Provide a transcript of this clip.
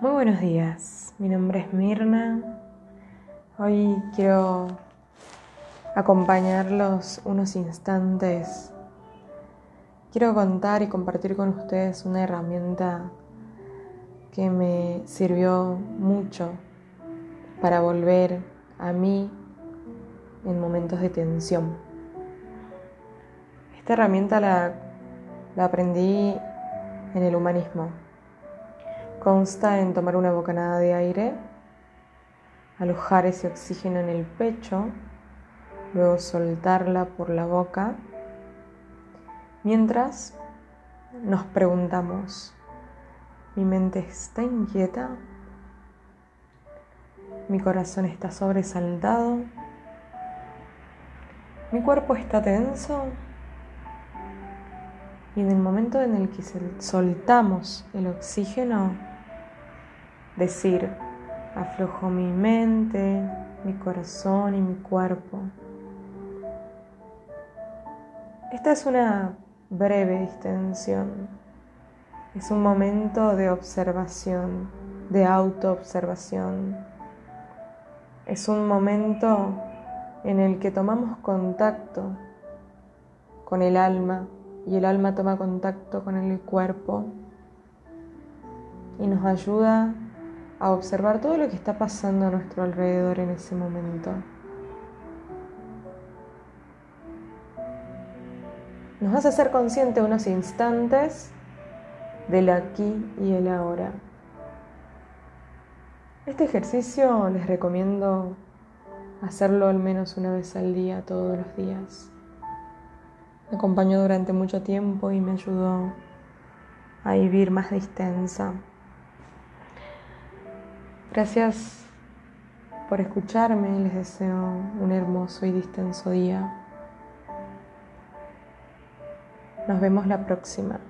Muy buenos días, mi nombre es Mirna. Hoy quiero acompañarlos unos instantes. Quiero contar y compartir con ustedes una herramienta que me sirvió mucho para volver a mí en momentos de tensión. Esta herramienta la, aprendí en el humanismo Consta en tomar una bocanada de aire, alojar ese oxígeno en el pecho, luego soltarla por la boca, mientras nos preguntamos, ¿mi mente está inquieta? ¿Mi corazón está sobresaltado? ¿Mi cuerpo está tenso? Y en el momento en el que soltamos el oxígeno, decir, aflojo mi mente, mi corazón y mi cuerpo. Esta es una breve distensión. Es un momento de observación, de autoobservación. Es un momento en el que tomamos contacto con el alma y el alma toma contacto con el cuerpo y nos ayuda a observar todo lo que está pasando a nuestro alrededor en ese momento. Nos hace ser consciente unos instantes del aquí y el ahora. Este ejercicio les recomiendo hacerlo al menos una vez al día, todos los días. Me acompañó durante mucho tiempo y me ayudó a vivir más distensa. Gracias por escucharme, les deseo un hermoso y distenso día. Nos vemos la próxima.